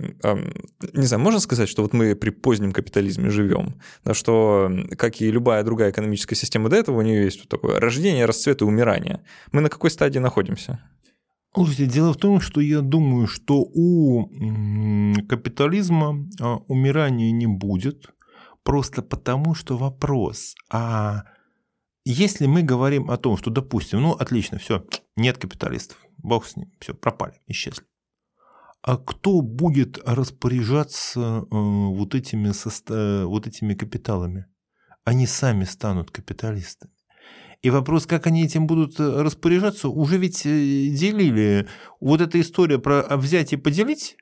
S1: не знаю, можно сказать, что вот мы при позднем капитализме живем, да, что, как и любая другая экономическая система до этого, у нее есть вот такое рождение, расцвет и умирание. Мы на какой стадии находимся?
S2: Слушайте, дело в том, что я думаю, что у капитализма а, умирания не будет, просто потому что вопрос, а если мы говорим о том, что, допустим, ну, отлично, все, нет капиталистов, бог с ним, все, пропали, исчезли. А кто будет распоряжаться э, вот этими, состо... вот этими капиталами? Они сами станут капиталистами. И вопрос, как они этим будут э, распоряжаться, уже ведь э, делили. Вот эта история про взять и поделить,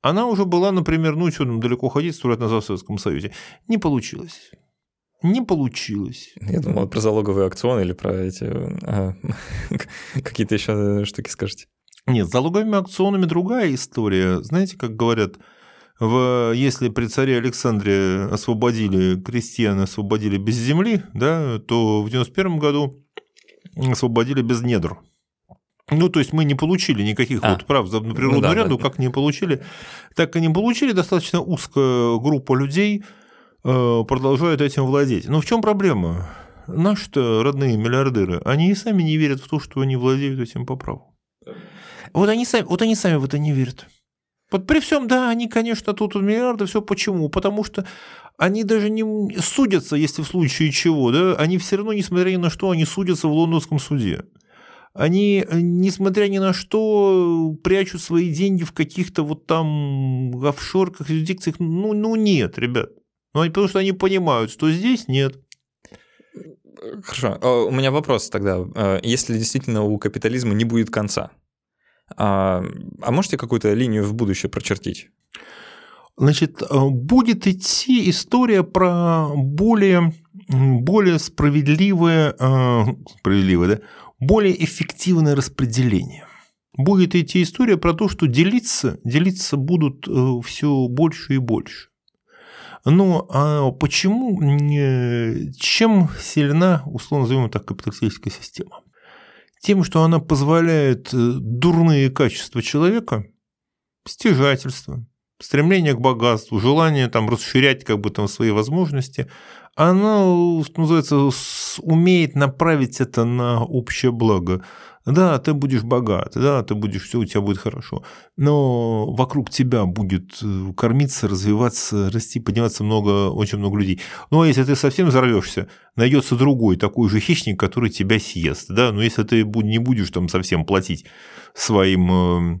S2: она уже была, например, ну что нам далеко ходить, сто лет назад в Советском Союзе. Не получилось не получилось.
S1: Я думал про залоговые акционы или про эти а, какие-то еще штуки скажете.
S2: Нет, с залоговыми акционами другая история. Знаете, как говорят, в, если при царе Александре освободили крестьян, освободили без земли, да, то в 91 году освободили без недр. Ну, то есть мы не получили никаких а. вот прав на природную ну, да, ряду, да. как не получили, так и не получили. Достаточно узкая группа людей – продолжают этим владеть. Но в чем проблема? Наши-то родные миллиардеры, они и сами не верят в то, что они владеют этим по праву. Вот они сами, вот они сами в это не верят. Вот при всем, да, они, конечно, тут миллиарды, все почему? Потому что они даже не судятся, если в случае чего, да, они все равно, несмотря ни на что, они судятся в лондонском суде. они, несмотря ни на что, прячут свои деньги в каких-то вот там офшорках, юрисдикциях. Ну, ну нет, ребят. Ну, потому что они понимают, что здесь нет.
S1: Хорошо. А, у меня вопрос тогда. А, если действительно у капитализма не будет конца, а, а можете какую-то линию в будущее прочертить?
S2: Значит, будет идти история про более, более справедливое, справедливое, да, более эффективное распределение. Будет идти история про то, что делиться, делиться будут э, все больше и больше. Но а почему, чем сильна, условно назовем так, капиталистическая система? Тем, что она позволяет э, дурные качества человека, стяжательство, стремление к богатству, желание там расширять как бы там свои возможности, она, что называется, умеет направить это на общее благо. Да, ты будешь богат, да, ты будешь, все у тебя будет хорошо, но вокруг тебя будет э, кормиться, развиваться, расти, подниматься много, очень много людей. Ну, а если ты совсем взорвешься, найдется другой такой же хищник, который тебя съест, да, но если ты не будешь там совсем платить своим э,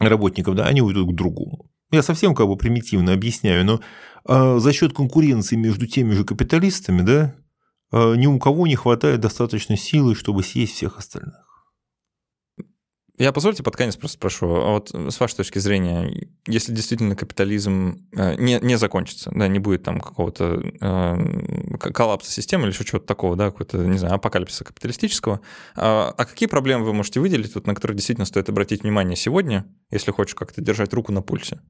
S2: работникам, да, они уйдут к другому. Я совсем как бы примитивно объясняю, но а за счет конкуренции между теми же капиталистами, да, а ни у кого не хватает достаточной силы, чтобы съесть всех остальных.
S1: Я позвольте под конец просто спрошу, а вот с вашей точки зрения, если действительно капитализм э, не, не закончится, да, не будет там какого-то э, коллапса системы или еще чего-то такого, да, какой-то, не знаю, апокалипсиса капиталистического, а, а какие проблемы вы можете выделить, вот, на которые действительно стоит обратить внимание сегодня, если хочешь как-то держать руку на пульсе?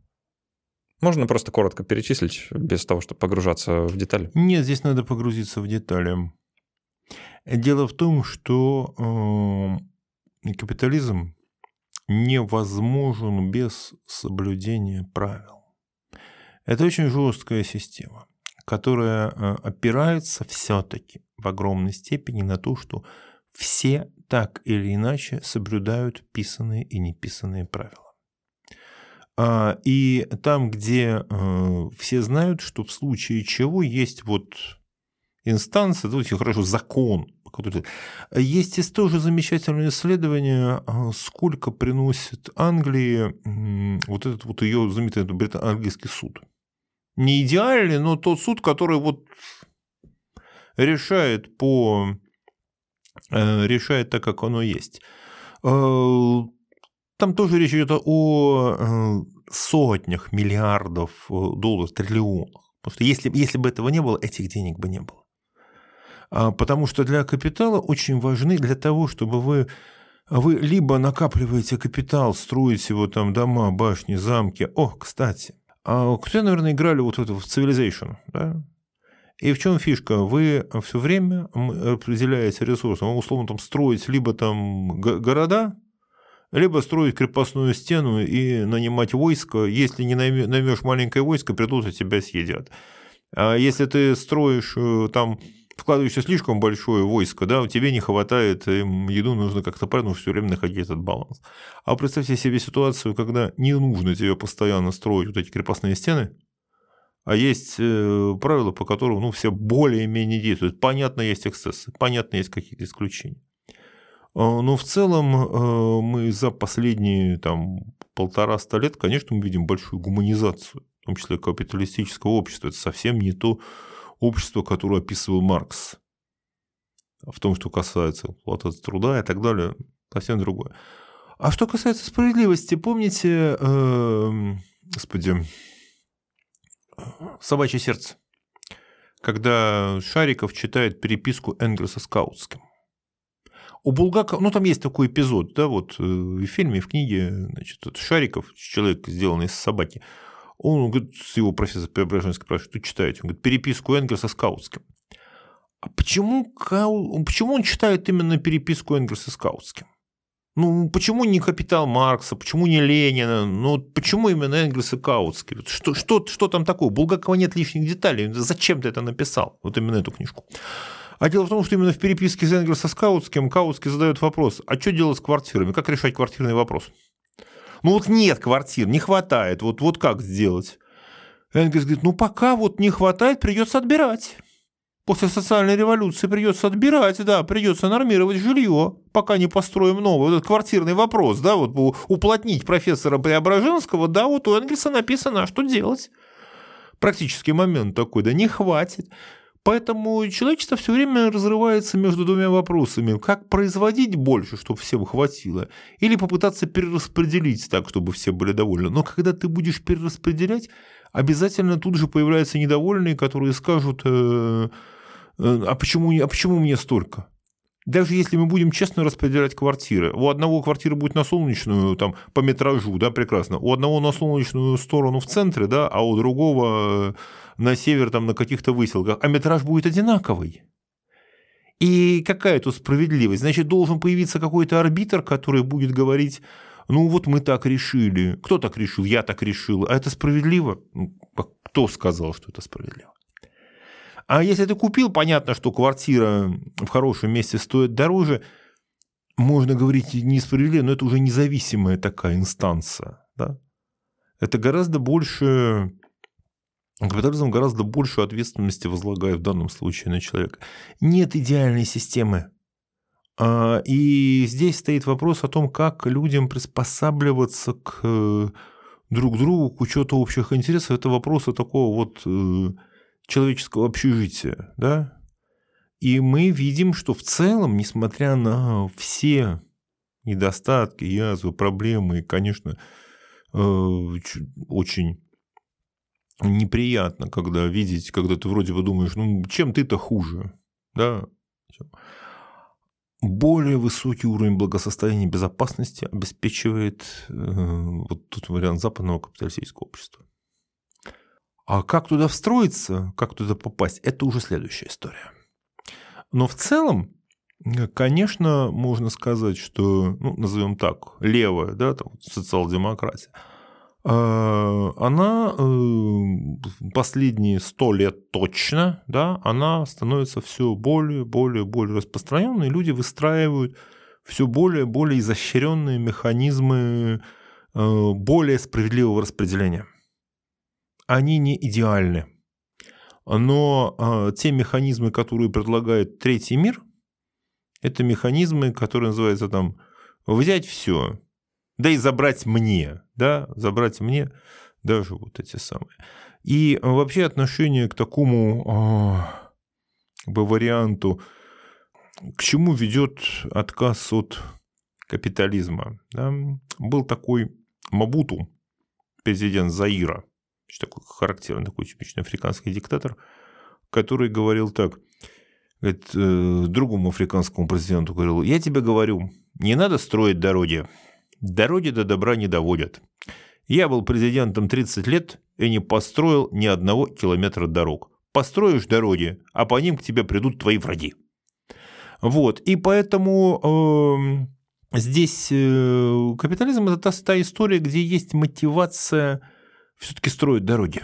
S1: Можно просто коротко перечислить, без того, чтобы погружаться в детали?
S2: Нет, здесь надо погрузиться в детали. Дело в том, что э, капитализм невозможен без соблюдения правил. Это очень жесткая система, которая э, опирается все-таки в огромной степени на то, что все так или иначе соблюдают писанные и неписанные правила. А, и там, где э, все знают, что в случае чего есть вот инстанция, это очень хорошо, закон, есть есть тоже замечательное исследование, а, сколько приносит Англии вот этот вот ее знаменитый английский суд. Не идеальный, но тот суд, который вот решает по э, решает так, как оно есть. Э, там тоже речь идет о э, сотнях миллиардов долларов, триллионах. Потому что если, если бы этого не было, этих денег бы не было. А, потому что для капитала очень важны для того, чтобы вы вы либо накапливаете капитал, строите его там дома, башни, замки. О, кстати, а кто, наверное, играли вот в Civilization, да? И в чем фишка? Вы все время определяете ресурсы. Вы, условно, там строить либо там города, либо строить крепостную стену и нанимать войско. Если не наймешь маленькое войско, придут и тебя съедят. А если ты строишь э, там вкладываешься слишком большое войско, да, тебе не хватает, еду нужно как-то правильно все время находить этот баланс. А представьте себе ситуацию, когда не нужно тебе постоянно строить вот эти крепостные стены, а есть э, правила, по которым ну, все более-менее действуют. Понятно, есть эксцессы, понятно, есть какие-то исключения. А, но в целом э, мы за последние там, полтора-ста лет, конечно, мы видим большую гуманизацию, в том числе капиталистического общества. Это совсем не то, общество, которое описывал Маркс. В том, что касается платы труда и так далее, совсем другое. А что касается справедливости, помните, э, господи, «Собачье сердце», когда Шариков читает переписку Энгельса с Каутским. У Булгакова, ну там есть такой эпизод, да, вот э, в фильме, в книге, значит, Шариков, человек, сделанный из собаки, он говорит, с его профессора Преображенской спрашивает, что читаете? Он говорит, переписку Энгельса с Каутским. А почему, почему он читает именно переписку Энгельса с Каутским? Ну, почему не «Капитал Маркса», почему не Ленина, ну, почему именно Энгельс и Каутский? Что, что, что там такое? У Булгакова нет лишних деталей. Зачем ты это написал? Вот именно эту книжку. А дело в том, что именно в переписке с Энгельса с Каутским Каутский задает вопрос, а что делать с квартирами? Как решать квартирный вопрос? Ну вот нет квартир, не хватает. Вот, вот как сделать? Энгельс говорит, ну пока вот не хватает, придется отбирать. После социальной революции придется отбирать, да, придется нормировать жилье, пока не построим новое. Вот этот квартирный вопрос, да, вот уплотнить профессора Преображенского, да, вот у Энгельса написано, а что делать? Практический момент такой, да не хватит. Поэтому человечество все время разрывается между двумя вопросами. Как производить больше, чтобы всем хватило, или попытаться перераспределить так, чтобы все были довольны. Но когда ты будешь перераспределять, обязательно тут же появляются недовольные, которые скажут, э, Э, а почему, а почему мне столько? Даже если мы будем честно распределять квартиры, у одного квартира будет на солнечную, там, по метражу, да, прекрасно, у одного на солнечную сторону в центре, да, а у другого э, на север, там, на каких-то выселках, а метраж будет одинаковый. И какая тут справедливость? Значит, должен появиться какой-то арбитр, который будет говорить, ну вот мы так решили. Кто так решил? Я так решил. А это справедливо? Ну, кто сказал, что это справедливо? А если ты купил, понятно, что квартира в хорошем месте стоит дороже, можно говорить несправедливо, но это уже независимая такая инстанция. Да? Это гораздо больше... Капитализм гораздо большую ответственности возлагает в данном случае на человека. Нет идеальной системы. А, и здесь стоит вопрос о том, как людям приспосабливаться к э, друг другу, к учету общих интересов. Это вопросы такого вот э, человеческого общежития, да, и мы видим, что в целом, несмотря на все недостатки, язвы, проблемы, и, конечно, э, очень неприятно, когда видеть, когда ты вроде бы думаешь, ну, чем ты-то хуже, да, более высокий уровень благосостояния и безопасности обеспечивает э, вот тут вариант западного капиталистического общества. А как туда встроиться, как туда попасть, это уже следующая история. Но в целом, конечно, можно сказать, что, ну, назовем так, левая, да, там, социал-демократия, а, она э, последние сто лет точно, да, она становится все более, более, более распространенной, люди выстраивают все более, более изощренные механизмы э, более справедливого распределения они не идеальны. Но э, те механизмы, которые предлагает третий мир, это механизмы, которые называются там взять все, да и забрать мне, да, забрать мне даже вот эти самые. И вообще отношение к такому э, как бы варианту, к чему ведет отказ от капитализма. Да? Был такой Мабуту, президент Заира, такой характерный, такой типичный африканский диктатор, который говорил так, говорит, э, другому африканскому президенту говорил, я тебе говорю, не надо строить дороги, дороги до добра не доводят. Я был президентом 30 лет и не построил ни одного километра дорог. Построишь дороги, а по ним к тебе придут твои враги. Вот, и поэтому э, здесь э, капитализм это та, та история, где есть мотивация все-таки строят дороги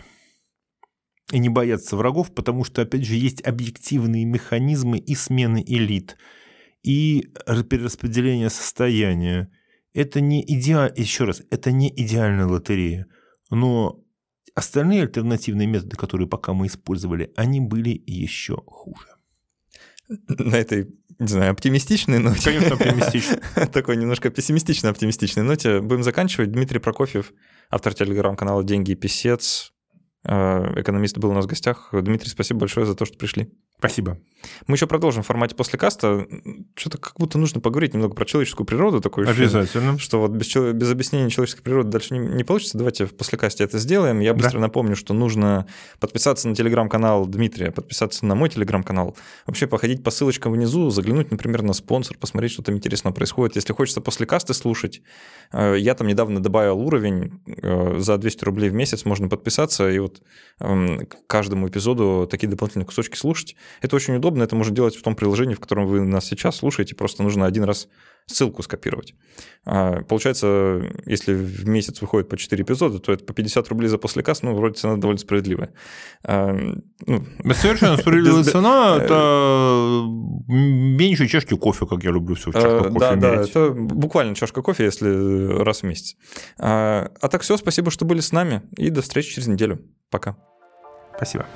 S2: и не боятся врагов, потому что, опять же, есть объективные механизмы и смены элит, и перераспределение состояния. Это не идеально, еще раз, это не идеальная лотерея, но остальные альтернативные методы, которые пока мы использовали, они были еще хуже.
S1: На этой, не знаю, оптимистичной ноте.
S2: Конечно, оптимистичной.
S1: Такой немножко пессимистично-оптимистичной ноте будем заканчивать. Дмитрий Прокофьев автор телеграм-канала «Деньги и писец». Э, экономист был у нас в гостях. Дмитрий, спасибо большое за то, что пришли.
S2: Спасибо.
S1: Мы еще продолжим в формате после каста. Что-то как будто нужно поговорить немного про человеческую природу. Такое
S2: Обязательно.
S1: Что вот без, без объяснения человеческой природы дальше не, не получится. Давайте в послекасте это сделаем. Я быстро да. напомню, что нужно подписаться на телеграм-канал Дмитрия, подписаться на мой телеграм-канал. Вообще походить по ссылочкам внизу, заглянуть, например, на спонсор, посмотреть, что там интересного происходит. Если хочется после касты слушать, э, я там недавно добавил уровень. Э, за 200 рублей в месяц можно подписаться и вот эм, каждому эпизоду такие дополнительные кусочки слушать. Это очень удобно, это можно делать в том приложении, в котором вы нас сейчас слушаете, просто нужно один раз ссылку скопировать. А, получается, если в месяц выходит по 4 эпизода, то это по 50 рублей за послекас, ну, вроде цена довольно справедливая. А,
S2: ну, Совершенно справедливая цена, это меньше чашки кофе, как я люблю все в чашках кофе
S1: Да, да, это буквально чашка кофе, если раз в месяц. А, а так все, спасибо, что были с нами, и до встречи через неделю. Пока.
S2: Спасибо.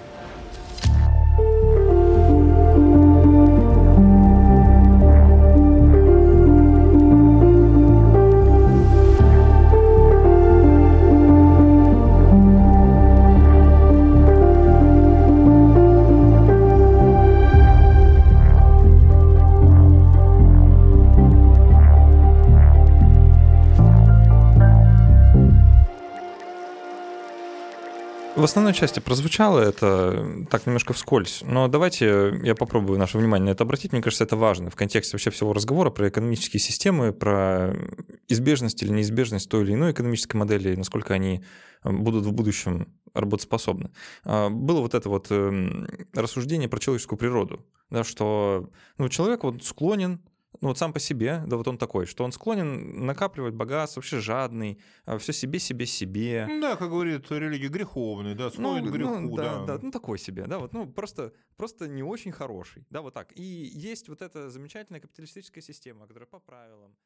S1: В основной части прозвучало это так немножко вскользь, но давайте я попробую наше внимание на это обратить. Мне кажется, это важно в контексте вообще всего разговора про экономические системы, про избежность или неизбежность той или иной экономической модели, насколько они э, будут в будущем работоспособны. А, было вот это вот эм, рассуждение про человеческую природу, да, что ну, человек вот склонен ну вот сам по себе, да вот он такой, что он склонен накапливать богатство, вообще жадный, а, все себе, себе, себе.
S2: Да, как говорит религия, греховный, да, склонен ну, к греху,
S1: ну, да, да. Да, ну такой себе, да, вот, ну просто, просто не очень хороший, да, вот так. И есть вот эта замечательная капиталистическая система, которая по правилам